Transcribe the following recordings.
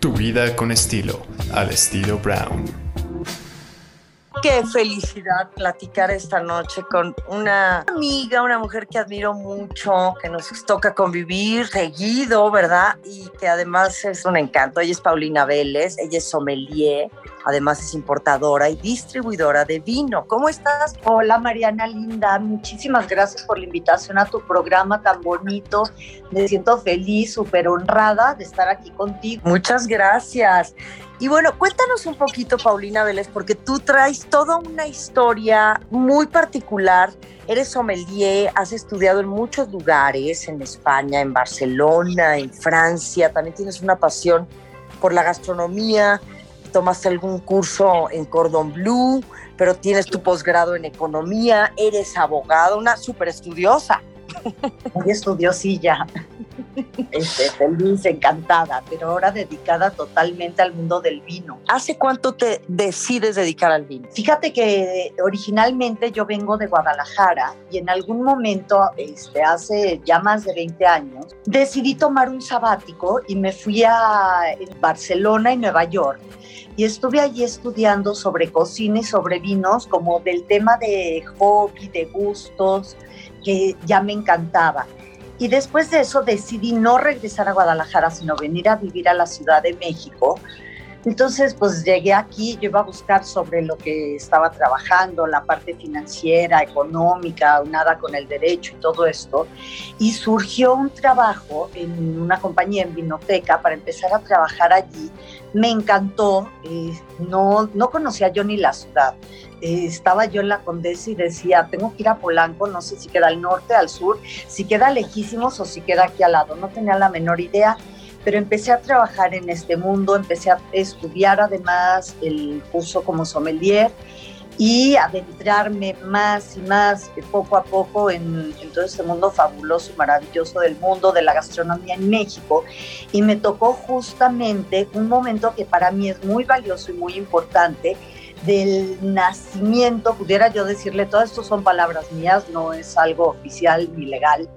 Tu vida con estilo, al estilo Brown. Qué felicidad platicar esta noche con una amiga, una mujer que admiro mucho, que nos toca convivir seguido, ¿verdad? Y que además es un encanto. Ella es Paulina Vélez, ella es sommelier, además es importadora y distribuidora de vino. ¿Cómo estás? Hola Mariana Linda, muchísimas gracias por la invitación a tu programa tan bonito. Me siento feliz, súper honrada de estar aquí contigo. Muchas gracias. Y bueno, cuéntanos un poquito, Paulina Vélez, porque tú traes toda una historia muy particular. Eres sommelier, has estudiado en muchos lugares, en España, en Barcelona, en Francia, también tienes una pasión por la gastronomía, tomaste algún curso en Cordon Bleu, pero tienes tu posgrado en economía, eres abogada, una súper estudiosa. Muy estudiosilla. Este, feliz, encantada, pero ahora dedicada totalmente al mundo del vino. ¿Hace cuánto te decides dedicar al vino? Fíjate que originalmente yo vengo de Guadalajara y en algún momento, este, hace ya más de 20 años, decidí tomar un sabático y me fui a Barcelona y Nueva York y estuve allí estudiando sobre cocina y sobre vinos, como del tema de hobby, de gustos, que ya me encantaba. Y después de eso decidí no regresar a Guadalajara, sino venir a vivir a la Ciudad de México. Entonces, pues llegué aquí, yo iba a buscar sobre lo que estaba trabajando, la parte financiera, económica, nada con el derecho y todo esto. Y surgió un trabajo en una compañía en Vinoteca para empezar a trabajar allí. Me encantó, eh, no, no conocía yo ni la ciudad. Eh, estaba yo en la Condesa y decía, tengo que ir a Polanco, no sé si queda al norte, al sur, si queda lejísimos o si queda aquí al lado, no tenía la menor idea, pero empecé a trabajar en este mundo, empecé a estudiar además el curso como sommelier y adentrarme más y más eh, poco a poco en, en, todo este mundo fabuloso y maravilloso del mundo de la gastronomía en México. Y me tocó justamente un momento que para mí es muy valioso y muy importante, del nacimiento, pudiera yo decirle, todo esto son palabras mías, no es algo oficial ni legal,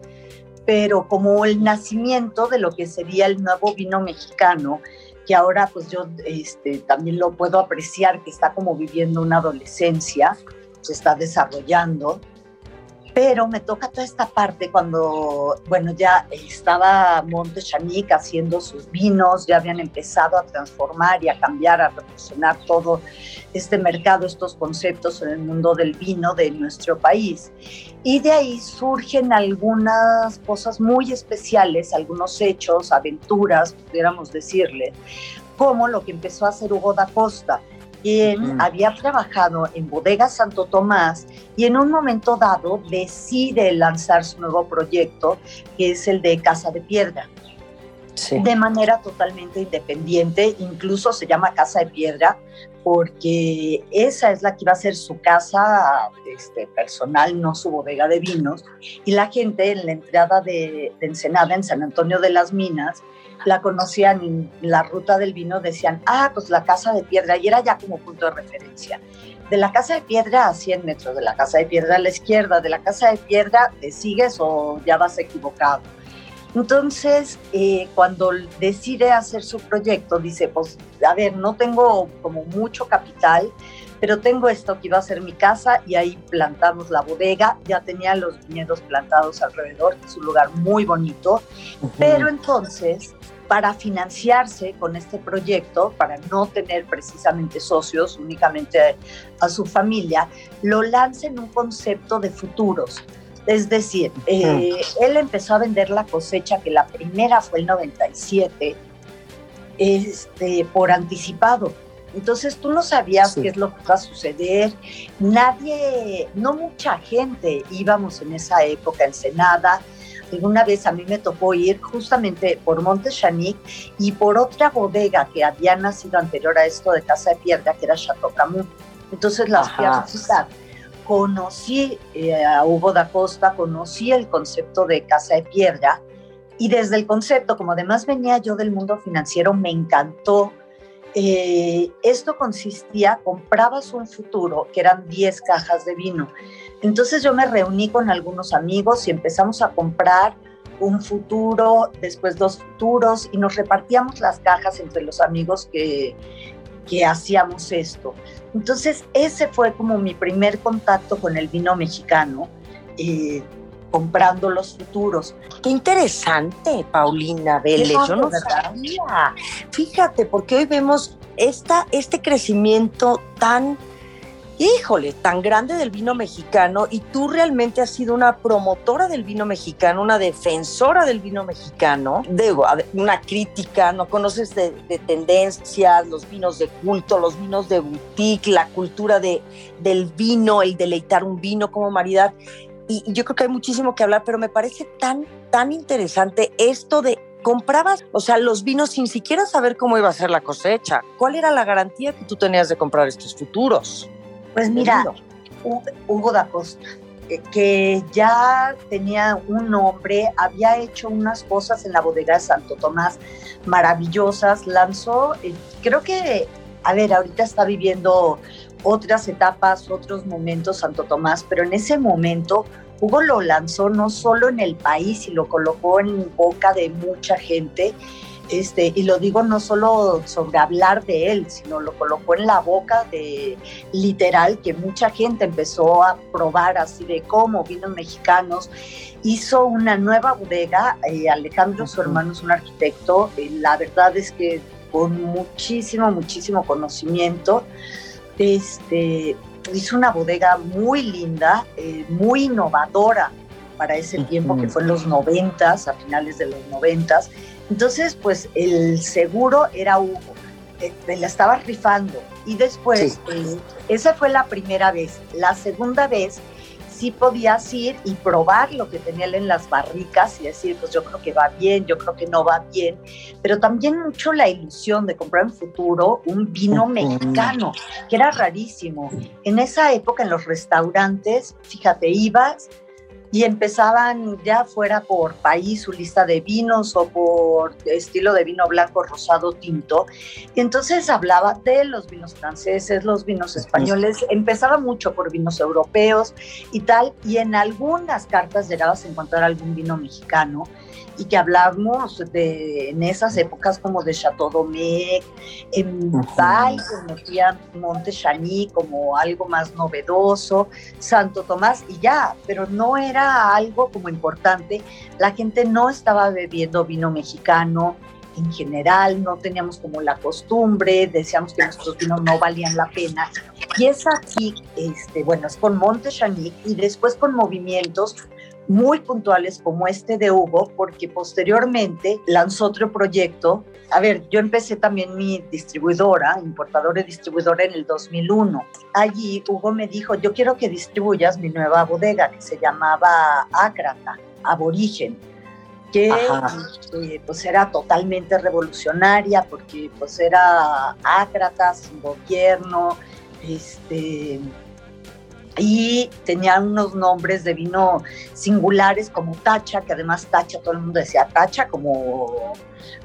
pero como el nacimiento de lo que sería el nuevo vino mexicano, que ahora pues yo este, también lo puedo apreciar, que está como viviendo una adolescencia, se está desarrollando, pero me toca toda esta parte cuando, bueno, ya estaba Monte Chanic haciendo sus vinos, ya habían empezado a transformar y a cambiar, a revolucionar todo este mercado, estos conceptos en el mundo del vino de nuestro país. Y de ahí surgen algunas cosas muy especiales, algunos hechos, aventuras, pudiéramos decirle, como lo que empezó a hacer Hugo da Costa quien había trabajado en Bodega Santo Tomás y en un momento dado decide lanzar su nuevo proyecto, que es el de Casa de Piedra. De manera totalmente independiente, incluso se llama Casa de Piedra porque esa es la que iba a ser su casa este, personal, no su bodega de vinos. Y la gente en la entrada de, de Ensenada, en San Antonio de las Minas, la conocían en la ruta del vino, decían, ah, pues la casa de piedra, y era ya como punto de referencia. De la casa de piedra a 100 metros, de la casa de piedra a la izquierda, de la casa de piedra te sigues o ya vas equivocado. Entonces, eh, cuando decide hacer su proyecto, dice, pues, a ver, no tengo como mucho capital, pero tengo esto que iba a ser mi casa y ahí plantamos la bodega, ya tenía los viñedos plantados alrededor, es un lugar muy bonito, pero entonces para financiarse con este proyecto, para no tener precisamente socios, únicamente a su familia, lo lanza en un concepto de futuros. Es decir, eh, él empezó a vender la cosecha, que la primera fue el 97, este, por anticipado. Entonces tú no sabías qué es lo que va a suceder. Nadie, no mucha gente íbamos en esa época en Senada alguna vez a mí me tocó ir justamente por Monte Chanic y por otra bodega que había nacido anterior a esto de Casa de Piedra, que era Chateau Camus. Entonces las fui a visitar. Conocí eh, a Hugo da Costa, conocí el concepto de Casa de Piedra y desde el concepto, como además venía yo del mundo financiero, me encantó. Eh, esto consistía, comprabas un futuro, que eran 10 cajas de vino, entonces yo me reuní con algunos amigos y empezamos a comprar un futuro, después dos futuros, y nos repartíamos las cajas entre los amigos que, que hacíamos esto. Entonces, ese fue como mi primer contacto con el vino mexicano, eh, comprando los futuros. Qué interesante, Paulina Vélez. Yo no sabía. Fíjate, porque hoy vemos esta, este crecimiento tan híjole, tan grande del vino mexicano y tú realmente has sido una promotora del vino mexicano, una defensora del vino mexicano, de, una crítica, no conoces de, tendencias, los vinos de culto, los vinos de boutique, la cultura de, del vino, el deleitar un vino como maridad. Y, y yo creo que hay muchísimo que hablar, pero me parece tan, tan interesante esto de comprabas, o sea, los vinos sin siquiera saber cómo iba a ser la cosecha. ¿Cuál era la garantía que tú tenías de comprar estos futuros? Pues mira, Hugo da Costa, que ya tenía un nombre, había hecho unas cosas en la bodega de Santo Tomás maravillosas, lanzó, eh, creo que, a ver, ahorita está viviendo otras etapas, otros momentos Santo Tomás, pero en ese momento Hugo lo lanzó no solo en el país y lo colocó en boca de mucha gente, este, y lo digo no solo sobre hablar de él, sino lo colocó en la boca de literal que mucha gente empezó a probar así de cómo vinos mexicanos. Hizo una nueva bodega, eh, Alejandro, su hermano es un arquitecto, eh, la verdad es que con muchísimo, muchísimo conocimiento, este, hizo una bodega muy linda, eh, muy innovadora para ese tiempo que fue en los noventas, a finales de los noventas entonces, pues el seguro era Hugo, eh, me la estaba rifando. Y después, eh, esa fue la primera vez. La segunda vez sí podías ir y probar lo que tenía él en las barricas y decir, pues yo creo que va bien, yo creo que no va bien, pero también mucho la ilusión de comprar en futuro un vino mexicano, que era rarísimo. En esa época en los restaurantes, fíjate, ibas y empezaban ya fuera por país su lista de vinos o por estilo de vino blanco, rosado, tinto. Y entonces hablaba de los vinos franceses, los vinos españoles, empezaba mucho por vinos europeos y tal, y en algunas cartas llegabas a encontrar algún vino mexicano y que hablamos de, en esas épocas como de Chateau Domecq, en Bay se Monte Chany como algo más novedoso, Santo Tomás y ya, pero no era algo como importante. La gente no estaba bebiendo vino mexicano, en general, no teníamos como la costumbre, decíamos que nuestros vinos no valían la pena. Y es aquí, este, bueno, es con Monte Chany y después con movimientos muy puntuales como este de Hugo, porque posteriormente lanzó otro proyecto. A ver, yo empecé también mi distribuidora, importadora y distribuidora en el 2001. Allí Hugo me dijo, yo quiero que distribuyas mi nueva bodega que se llamaba Ácrata, Aborigen que eh, pues era totalmente revolucionaria porque pues era ácrata, sin gobierno, este, y tenía unos nombres de vino singulares como Tacha, que además Tacha, todo el mundo decía Tacha como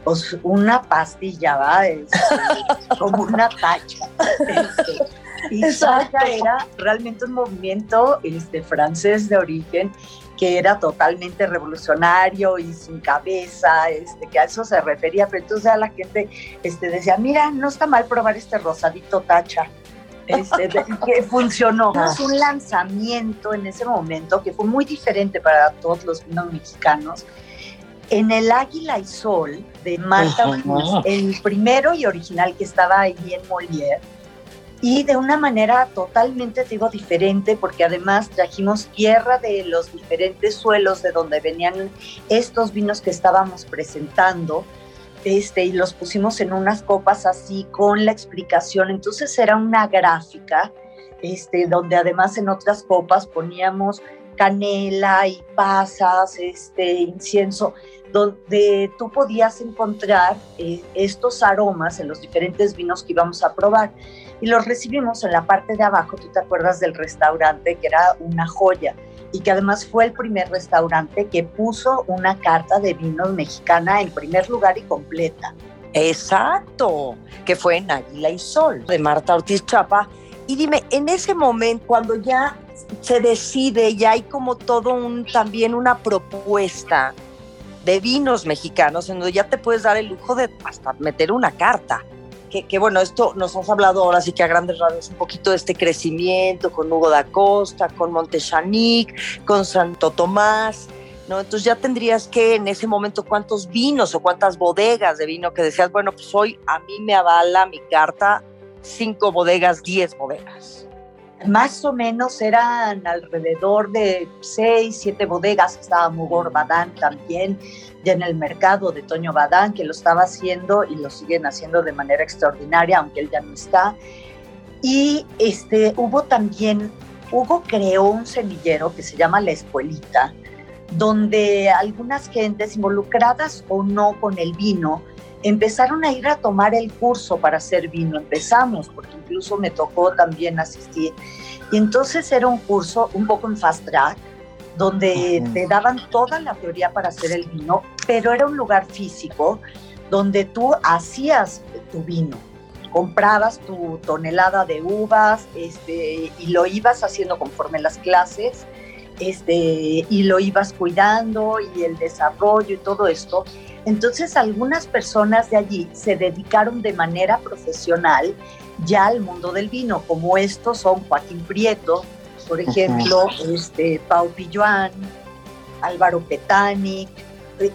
pues, una pastilla, ¿va? Este, como una tacha. Este, y Tacha era realmente un movimiento este, francés de origen que era totalmente revolucionario y sin cabeza, este, que a eso se refería, pero entonces a la gente este, decía, mira, no está mal probar este rosadito tacha este, que funcionó. Fue un lanzamiento en ese momento que fue muy diferente para todos los vinos mexicanos. En el Águila y Sol de Marta el primero y original que estaba ahí en Molière, y de una manera totalmente, digo, diferente, porque además trajimos tierra de los diferentes suelos de donde venían estos vinos que estábamos presentando este, y los pusimos en unas copas así con la explicación. Entonces era una gráfica, este, donde además en otras copas poníamos canela y pasas, este, incienso, donde tú podías encontrar eh, estos aromas en los diferentes vinos que íbamos a probar. Y los recibimos en la parte de abajo, tú te acuerdas del restaurante, que era una joya y que además fue el primer restaurante que puso una carta de vinos mexicana en primer lugar y completa. Exacto, que fue en Águila y Sol, de Marta Ortiz Chapa. Y dime, en ese momento, cuando ya se decide, ya hay como todo un, también una propuesta de vinos mexicanos, en donde ya te puedes dar el lujo de hasta meter una carta. Que, bueno, esto nos has hablado ahora sí que a grandes rasgos un poquito de este crecimiento con Hugo da Costa, con Montechanic, con Santo Tomás, ¿no? Entonces ya tendrías que en ese momento cuántos vinos o cuántas bodegas de vino que decías, bueno, pues hoy a mí me avala mi carta cinco bodegas, diez bodegas. Más o menos eran alrededor de seis, siete bodegas. Estaba Mugor Badán también, ya en el mercado de Toño Badán, que lo estaba haciendo y lo siguen haciendo de manera extraordinaria, aunque él ya no está. Y este, hubo también, Hugo creó un semillero que se llama La Escuelita, donde algunas gentes involucradas o no con el vino empezaron a ir a tomar el curso para hacer vino. Empezamos, porque incluso me tocó también asistir. Y entonces era un curso un poco en fast track, donde te daban toda la teoría para hacer el vino, pero era un lugar físico donde tú hacías tu vino. Comprabas tu tonelada de uvas este, y lo ibas haciendo conforme las clases este, y lo ibas cuidando y el desarrollo y todo esto. Entonces algunas personas de allí se dedicaron de manera profesional ya al mundo del vino, como estos son Joaquín Prieto, por ejemplo, este, Pau Pilluan, Álvaro Petani.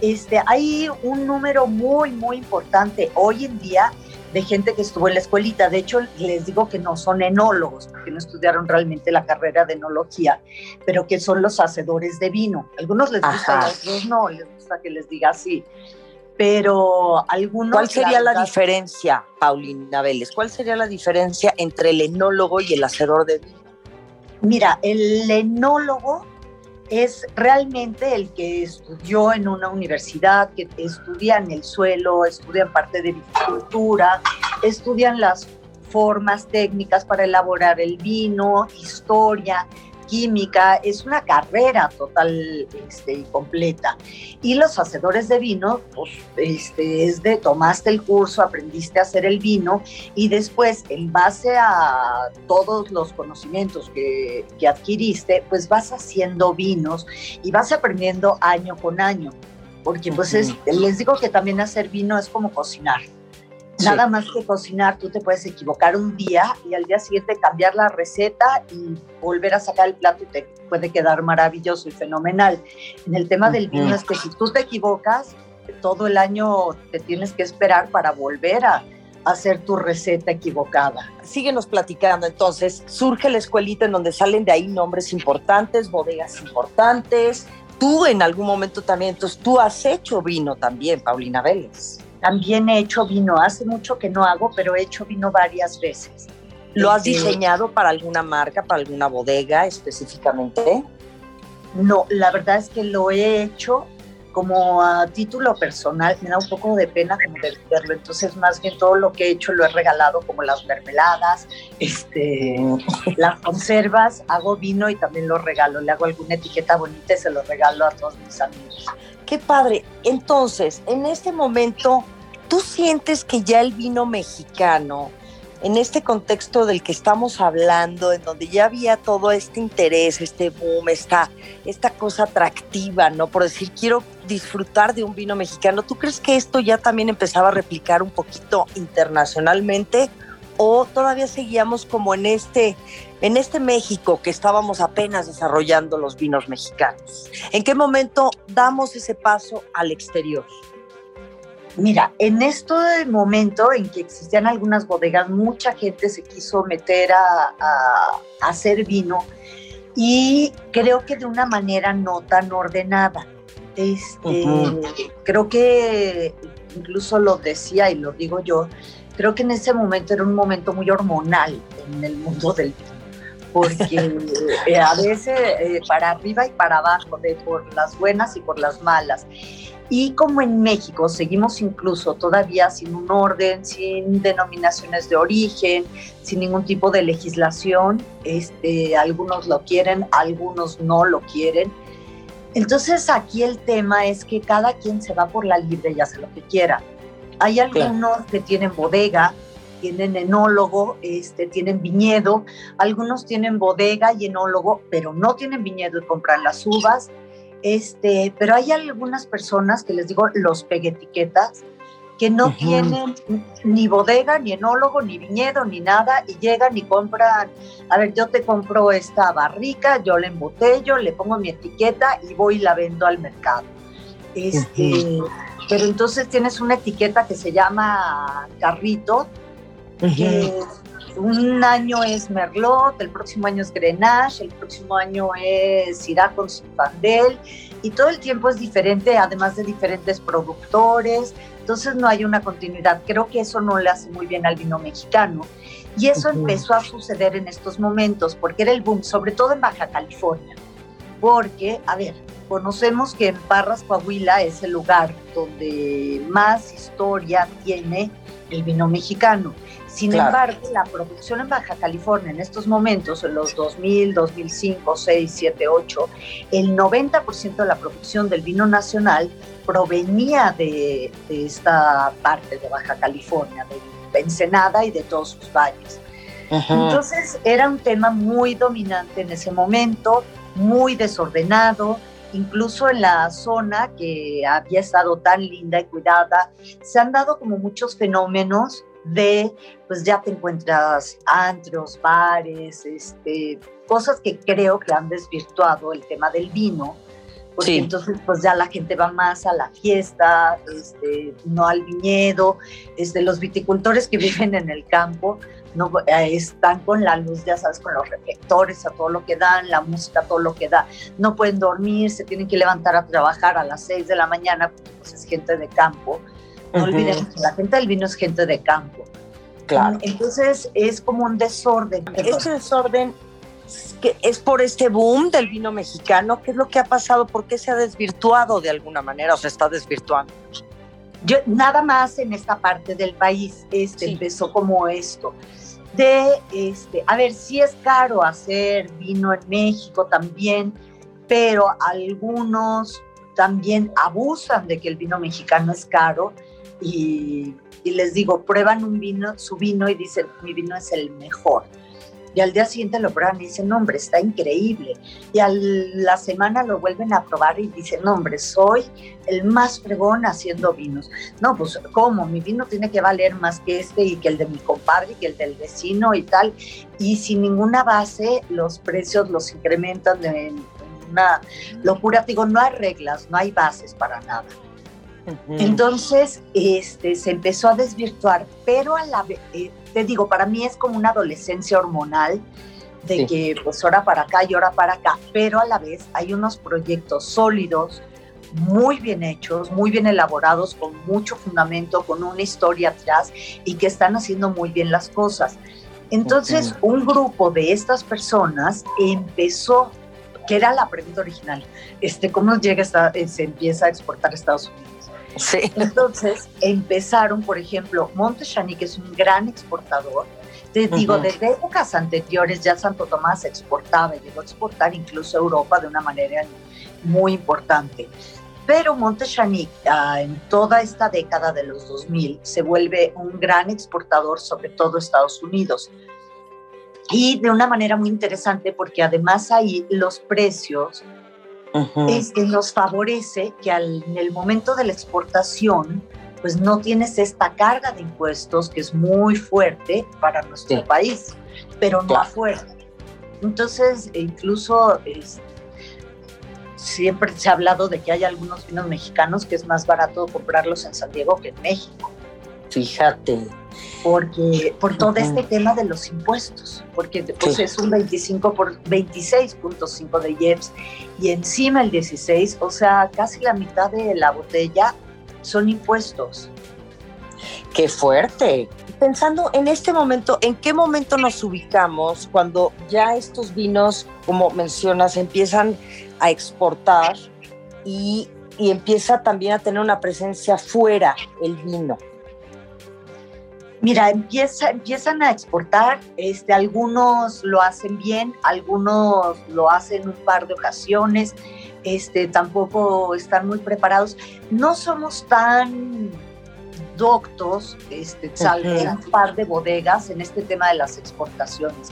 Este, hay un número muy, muy importante hoy en día de gente que estuvo en la escuelita. De hecho, les digo que no son enólogos, porque no estudiaron realmente la carrera de enología, pero que son los hacedores de vino. Algunos les gusta, a otros no, les gusta que les diga así. Pero algunos... ¿Cuál sería la, diferencia, Paulina Vélez? ¿Cuál sería la diferencia entre el enólogo y el hacedor de vino? Mira, el enólogo es realmente el que estudió en una universidad, que estudian el suelo, estudian parte de viticultura, estudian las formas técnicas para elaborar el vino, historia, química, es una carrera total este, y completa. Y los hacedores de vino, pues este, es de tomaste el curso, aprendiste a hacer el vino y después, en base a todos los conocimientos que, que adquiriste, pues vas haciendo vinos y vas aprendiendo año con año. Porque pues les digo que también hacer vino es como cocinar. Nada más que cocinar, tú te puedes equivocar un día y al día siguiente cambiar la receta y volver a sacar el plato y te puede quedar maravilloso y fenomenal. En el tema del vino es que si tú te equivocas, todo el año te tienes que esperar para volver a hacer tu receta equivocada. Síguenos platicando entonces. Surge la escuelita en donde salen de ahí nombres importantes, bodegas importantes. Tú en algún momento también, entonces tú has hecho vino también, Paulina Vélez. También he hecho vino, hace mucho que no hago, pero he hecho vino varias veces. ¿Lo has este, diseñado para alguna marca, para alguna bodega específicamente? No, la verdad es que lo he hecho como a título personal, me da un poco de pena como de verlo, entonces más bien todo lo que he hecho lo he regalado como las mermeladas, este, las conservas, hago vino y también lo regalo, le hago alguna etiqueta bonita y se lo regalo a todos mis amigos. Qué padre. Entonces, en este momento, ¿tú sientes que ya el vino mexicano, en este contexto del que estamos hablando, en donde ya había todo este interés, este boom, esta, esta cosa atractiva, ¿no? Por decir, quiero disfrutar de un vino mexicano, ¿tú crees que esto ya también empezaba a replicar un poquito internacionalmente? ¿O todavía seguíamos como en este, en este México que estábamos apenas desarrollando los vinos mexicanos? ¿En qué momento damos ese paso al exterior? Mira, en este momento en que existían algunas bodegas, mucha gente se quiso meter a, hacer vino y creo que de una manera no tan ordenada. Este, Creo que incluso lo decía y lo digo yo, creo que en ese momento era un momento muy hormonal en el mundo del vino porque eh, a veces eh, para arriba y para abajo, de por las buenas y por las malas. Y como en México seguimos incluso todavía sin un orden, sin denominaciones de origen, sin ningún tipo de legislación, este, algunos lo quieren, algunos no lo quieren. Entonces aquí el tema es que cada quien se va por la libre y hace lo que quiera. Hay algunos que tienen bodega, tienen enólogo, este, tienen viñedo, algunos tienen bodega y enólogo, pero no tienen viñedo y compran las uvas. Este, pero hay algunas personas que les digo los peguetiquetas que no tienen ni bodega, ni enólogo, ni viñedo, ni nada, y llegan y compran, a ver, yo te compro esta barrica, yo la embotello, le pongo mi etiqueta y voy y la vendo al mercado. Este, Pero entonces tienes una etiqueta que se llama carrito, que un año es Merlot, el próximo año es Grenache, el próximo año es Syrah con Zinfandel, y todo el tiempo es diferente, además de diferentes productores, entonces no hay una continuidad. Creo que eso no le hace muy bien al vino mexicano. Y eso empezó a suceder en estos momentos, porque era el boom, sobre todo en Baja California. Porque, a ver, conocemos que en Parras, Coahuila es el lugar donde más historia tiene el vino mexicano. Sin embargo, la producción en Baja California en estos momentos, en los 2000, 2005, 6, 7, 8, el 90% de la producción del vino nacional provenía de, esta parte de Baja California, de Ensenada y de todos sus valles. Entonces era un tema muy dominante en ese momento, muy desordenado, incluso en la zona que había estado tan linda y cuidada, se han dado como muchos fenómenos de, pues ya te encuentras antros, bares, este, cosas que creo que han desvirtuado el tema del vino, porque entonces pues ya la gente va más a la fiesta, este, no al viñedo, este, los viticultores que viven en el campo no eh, están con la luz, ya sabes, con los reflectores a todo lo que dan, la música a todo lo que da, no pueden dormir, se tienen que levantar a trabajar a las 6 de la mañana porque pues, es gente de campo no olvidemos que la gente del vino es gente de campo. Claro. Entonces es como un desorden. Ese desorden que es por este boom del vino mexicano. ¿Qué es lo que ha pasado? ¿Por qué se ha desvirtuado de alguna manera o se está desvirtuando? Yo, nada más en esta parte del país este, empezó como esto. De, este, a ver, sí es caro hacer vino en México también, pero algunos también abusan de que el vino mexicano es caro y, les digo, prueban un vino, su vino y dicen, mi vino es el mejor. Y al día siguiente lo prueban y dicen, no, hombre, está increíble. Y a la semana lo vuelven a probar y dicen, no, hombre, soy el más fregón haciendo vinos. No, pues, ¿cómo? Mi vino tiene que valer más que este y que el de mi compadre y que el del vecino y tal. Y sin ninguna base, los precios los incrementan en una locura. Digo, no hay reglas, no hay bases para nada. Entonces, este, se empezó a desvirtuar, pero a la vez, eh, te digo, para mí es como una adolescencia hormonal de que pues hora para acá y hora para acá, pero a la vez hay unos proyectos sólidos, muy bien hechos, muy bien elaborados, con mucho fundamento, con una historia atrás y que están haciendo muy bien las cosas. Entonces, un grupo de estas personas empezó, que era la pregunta original, este, ¿cómo llega eh, se empieza a exportar a Estados Unidos? Sí. Entonces empezaron, por ejemplo, Monte que es un gran exportador. Te digo, desde épocas anteriores ya Santo Tomás exportaba y llegó a exportar incluso a Europa de una manera muy importante. Pero Monte ah, en toda esta década de los 2000 se vuelve un gran exportador, sobre todo Estados Unidos. Y de una manera muy interesante porque además ahí los precios es que nos favorece que en el momento de la exportación, pues no tienes esta carga de impuestos que es muy fuerte para nuestro país, pero no fuerte. Entonces, incluso siempre se ha hablado de que hay algunos vinos mexicanos que es más barato comprarlos en San Diego que en México. Fíjate porque por todo este tema de los impuestos, porque pues, es un 25 por 26.5 de IEPS y encima el 16, o sea, casi la mitad de la botella son impuestos. Qué fuerte. Pensando en este momento, ¿en qué momento nos ubicamos cuando ya estos vinos, como mencionas, empiezan a exportar y, y empieza también a tener una presencia fuera el vino? Mira, empieza, empiezan a exportar, este, algunos lo hacen bien, algunos lo hacen un par de ocasiones, este, tampoco están muy preparados. No somos tan doctos, este, un par de bodegas en este tema de las exportaciones.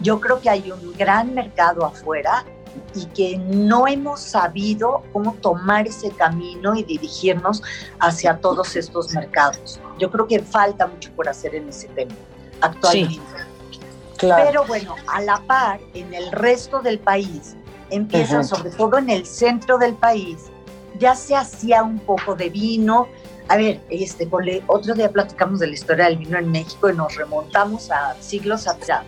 Yo creo que hay un gran mercado afuera y que no hemos sabido cómo tomar ese camino y dirigirnos hacia todos estos mercados. Yo creo que falta mucho por hacer en ese tema actualmente. Pero bueno, a la par, en el resto del país, empiezan, sobre todo en el centro del país, ya se hacía un poco de vino. A ver, este, otro día platicamos de la historia del vino en México y nos remontamos a siglos atrás.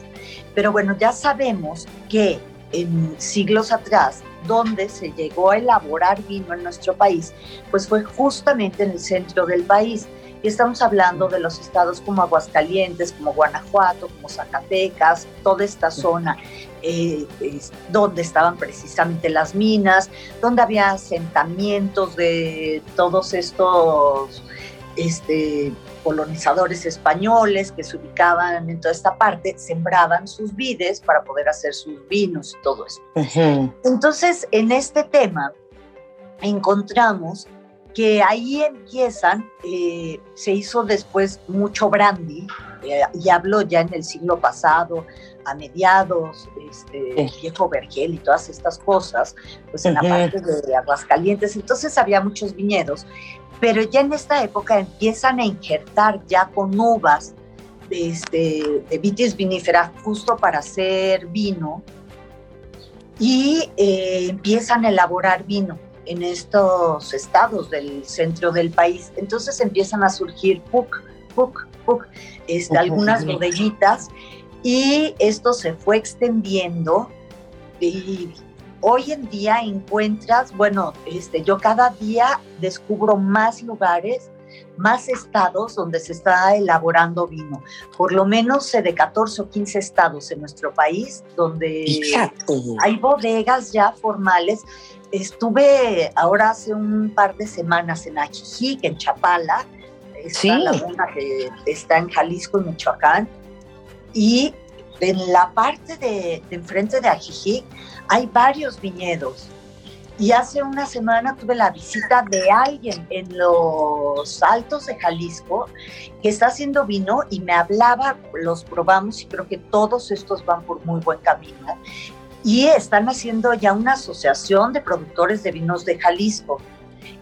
Pero bueno, ya sabemos que en siglos atrás, donde se llegó a elaborar vino en nuestro país, pues fue justamente en el centro del país. Y estamos hablando de los estados como Aguascalientes, como Guanajuato, como Zacatecas, toda esta zona eh, donde estaban precisamente las minas, donde había asentamientos de todos estos este, colonizadores españoles que se ubicaban en toda esta parte, sembraban sus vides para poder hacer sus vinos y todo eso. Entonces, en este tema encontramos que ahí empiezan, eh, se hizo después mucho brandy, eh, y hablo ya en el siglo pasado, a mediados, este, el viejo Vergel y todas estas cosas, pues en la parte de Aguascalientes, entonces había muchos viñedos, pero ya en esta época empiezan a injertar ya con uvas este, de vitis vinífera justo para hacer vino y eh, empiezan a elaborar vino en estos estados del centro del país. Entonces empiezan a surgir PUC, PUC, PUC, este, algunas bodellitas y esto se fue extendiendo y hoy en día encuentras, bueno, este, yo cada día descubro más lugares, más estados donde se está elaborando vino. Por lo menos de 14 o 15 estados en nuestro país donde hay bodegas ya formales. Estuve ahora hace un par de semanas en Ajijic, en Chapala, esta laguna que está en Jalisco y Michoacán, y en la parte de, enfrente de Ajijic hay varios viñedos. Y hace una semana tuve la visita de alguien en los altos de Jalisco que está haciendo vino y me hablaba, los probamos y creo que todos estos van por muy buen camino y están haciendo ya una asociación de productores de vinos de Jalisco.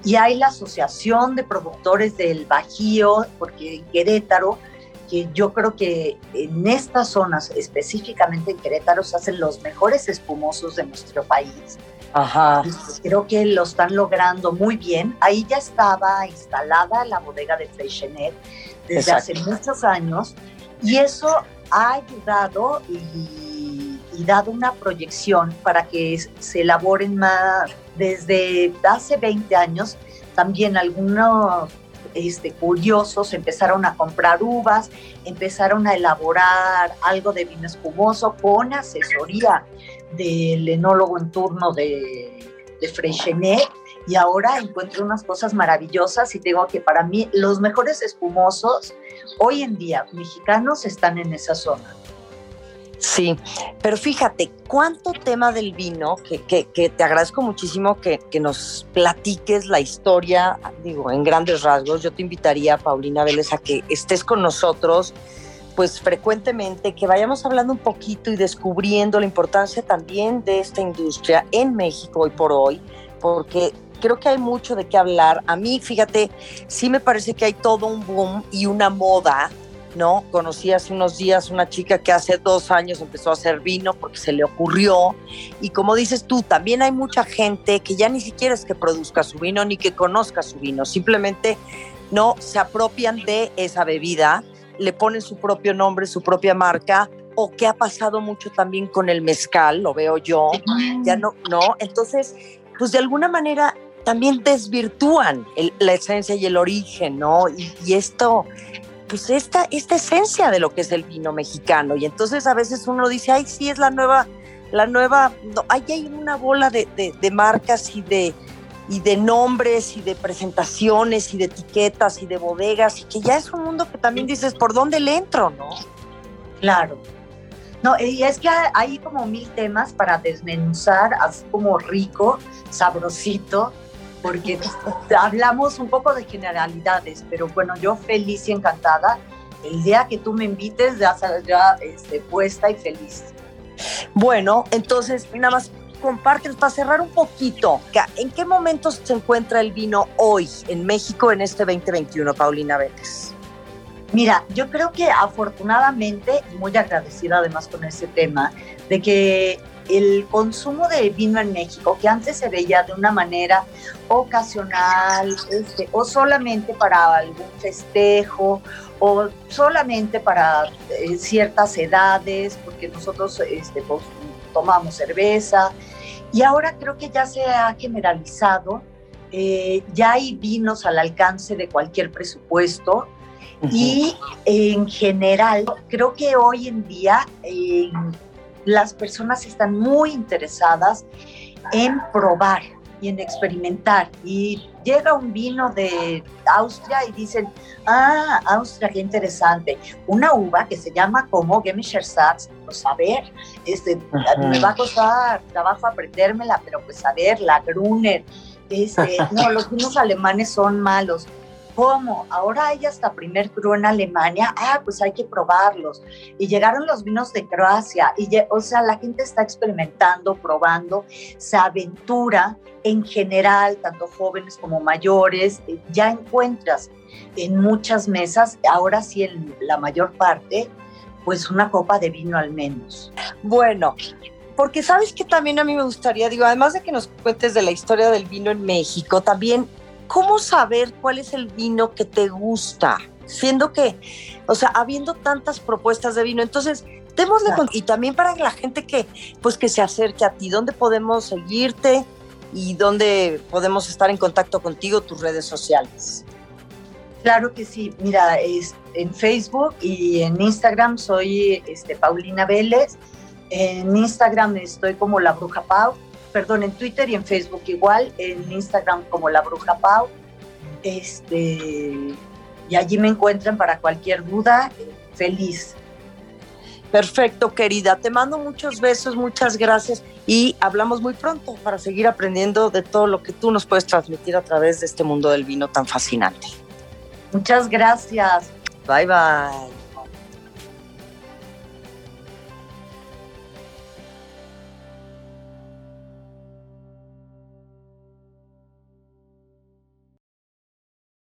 Y hay la asociación de productores del Bajío, porque en Querétaro, que yo creo que en estas zonas, específicamente en Querétaro, se hacen los mejores espumosos de nuestro país. Ajá. Creo que lo están logrando muy bien. Ahí ya estaba instalada la bodega de Freixenet desde hace muchos años y eso ha ayudado y y dado una proyección para que se elaboren más desde hace 20 años. También algunos este, curiosos empezaron a comprar uvas, empezaron a elaborar algo de vino espumoso con asesoría del enólogo en turno de, de Freixenet y ahora encuentro unas cosas maravillosas y digo que para mí los mejores espumosos hoy en día mexicanos están en esa zona. Sí, pero fíjate, cuánto tema del vino, que, te agradezco muchísimo que, nos platiques la historia, digo, en grandes rasgos. Yo te invitaría, Paulina Vélez, a que estés con nosotros, pues frecuentemente, que vayamos hablando un poquito y descubriendo la importancia también de esta industria en México hoy por hoy, porque creo que hay mucho de qué hablar. A mí, fíjate, sí me parece que hay todo un boom y una moda ¿no? Conocí hace unos días una chica que hace dos años empezó a hacer vino porque se le ocurrió. Y como dices tú, también hay mucha gente que ya ni siquiera es que produzca su vino ni que conozca su vino, simplemente no se apropian de esa bebida, le ponen su propio nombre, su propia marca. O que ha pasado mucho también con el mezcal, lo veo yo, ya no, no. Entonces, pues de alguna manera también desvirtúan la esencia y el origen, ¿no? Y, y, esto pues esta, esta esencia de lo que es el vino mexicano. Y entonces a veces uno dice, ay, sí, es la nueva, la nueva, no, hay una bola de, de, marcas y de, y de nombres y de presentaciones y de etiquetas y de bodegas y que ya es un mundo que también dices, ¿por dónde le entro, no? Claro. No, y es que hay como mil temas para desmenuzar, así como rico, sabrosito, porque hablamos un poco de generalidades, pero bueno, yo feliz y encantada. El día que tú me invites, ya, ya este, puesta y feliz. Bueno, entonces, nada más compártenos para cerrar un poquito. ¿En qué momentos se encuentra el vino hoy en México en este 2021, Paulina Vélez? Mira, yo creo que afortunadamente, y muy agradecida además con ese tema, de que el consumo de vino en México, que antes se veía de una manera ocasional este, o solamente para algún festejo o solamente para eh, ciertas edades, porque nosotros este, pues, tomamos cerveza, y ahora creo que ya se ha generalizado, eh, ya hay vinos al alcance de cualquier presupuesto, y en general, creo que hoy en día las personas están muy interesadas en probar y en experimentar. Y llega un vino de Austria y dicen, ah, Austria, qué interesante. Una uva que se llama como Gemischer Satz, pues a ver, este, me va a costar trabajo aprendérmela, pero pues a ver, la Gruner. Este, no, los vinos alemanes son malos. ¿Cómo? Ahora hay hasta primer cru en Alemania. Ah, pues hay que probarlos. Y llegaron los vinos de Croacia. Y, o sea, la gente está experimentando, probando, se aventura en general, tanto jóvenes como mayores. Eh, ya encuentras en muchas mesas, ahora sí en la mayor parte, pues una copa de vino al menos. Bueno, porque sabes que también a mí me gustaría, digo, además de que nos cuentes de la historia del vino en México, también ¿cómo saber cuál es el vino que te gusta? Siendo que, o sea, habiendo tantas propuestas de vino, entonces, démosle y también para la gente que, pues, que se acerque a ti, ¿dónde podemos seguirte y dónde podemos estar en contacto contigo, tus redes sociales? Claro que sí, mira, es, en Facebook y en Instagram soy este, Paulina Vélez, en Instagram estoy como La Bruja Pau, perdón, en Twitter y en Facebook igual, en Instagram como La Bruja Pau. Este, y allí me encuentran para cualquier duda, feliz. Perfecto, querida. Te mando muchos besos, muchas gracias y hablamos muy pronto para seguir aprendiendo de todo lo que tú nos puedes transmitir a través de este mundo del vino tan fascinante. Muchas gracias. Bye bye.